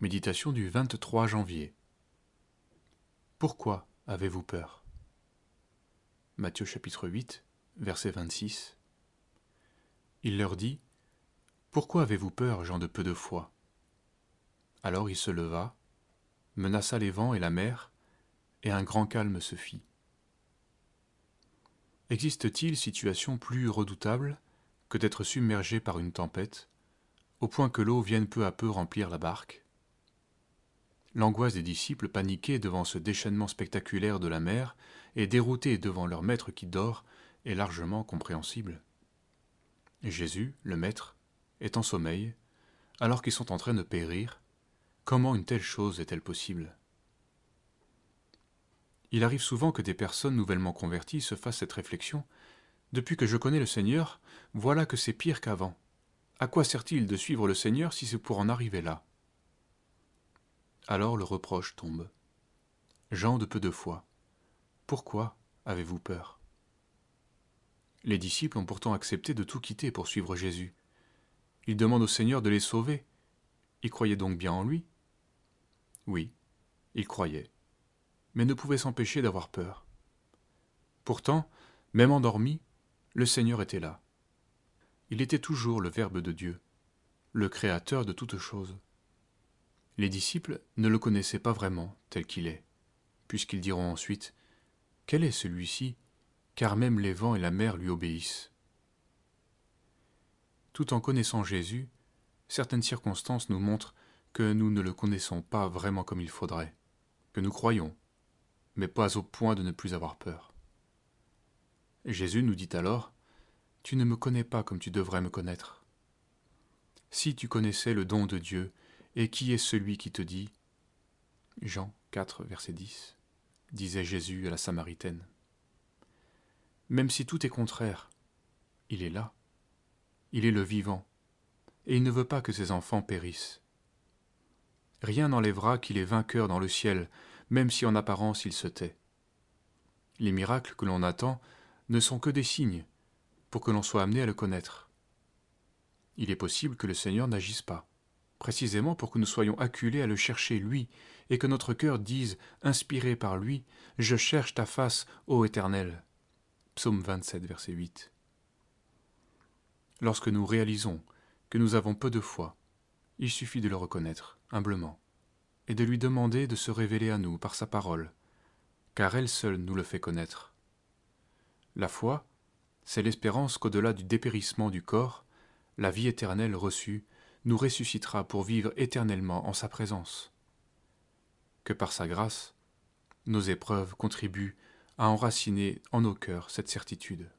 Méditation du 23 janvier. Pourquoi avez-vous peur? Matthieu chapitre 8, verset 26. Il leur dit Pourquoi avez-vous peur, gens de peu de foi? Alors il se leva, menaça les vents et la mer, et un grand calme se fit. Existe-t-il situation plus redoutable que d'être submergé par une tempête, au point que l'eau vienne peu à peu remplir la barque? L'angoisse des disciples paniqués devant ce déchaînement spectaculaire de la mer et déroutés devant leur maître qui dort est largement compréhensible. Jésus, le maître, est en sommeil, alors qu'ils sont en train de périr. Comment une telle chose est-elle possible? Il arrive souvent que des personnes nouvellement converties se fassent cette réflexion. Depuis que je connais le Seigneur, voilà que c'est pire qu'avant. À quoi sert-il de suivre le Seigneur si c'est pour en arriver là? Alors le reproche tombe. Jean de peu de foi, pourquoi avez-vous peur? Les disciples ont pourtant accepté de tout quitter pour suivre Jésus. Ils demandent au Seigneur de les sauver. Ils croyaient donc bien en lui? Oui, ils croyaient, mais ne pouvaient s'empêcher d'avoir peur. Pourtant, même endormi, le Seigneur était là. Il était toujours le Verbe de Dieu, le Créateur de toutes choses. Les disciples ne le connaissaient pas vraiment tel qu'il est, puisqu'ils diront ensuite Quel est celui-ci? Car même les vents et la mer lui obéissent Tout en connaissant Jésus, certaines circonstances nous montrent que nous ne le connaissons pas vraiment comme il faudrait, que nous croyons, mais pas au point de ne plus avoir peur. Jésus nous dit alors Tu ne me connais pas comme tu devrais me connaître. Si tu connaissais le don de Dieu et qui est celui qui te dit Jean 4, verset 10 disait Jésus à la Samaritaine. Même si tout est contraire, il est là. Il est le vivant, et il ne veut pas que ses enfants périssent. Rien n'enlèvera qu'il est vainqueur dans le ciel, même si en apparence il se tait. Les miracles que l'on attend ne sont que des signes pour que l'on soit amené à le connaître. Il est possible que le Seigneur n'agisse pas précisément pour que nous soyons acculés à le chercher lui, et que notre cœur dise, inspiré par lui, Je cherche ta face, ô Éternel. Psaume 27, verset 8. Lorsque nous réalisons que nous avons peu de foi, il suffit de le reconnaître, humblement, et de lui demander de se révéler à nous par sa parole, car elle seule nous le fait connaître. La foi, c'est l'espérance qu'au-delà du dépérissement du corps, la vie éternelle reçue nous ressuscitera pour vivre éternellement en sa présence. Que par sa grâce, nos épreuves contribuent à enraciner en nos cœurs cette certitude.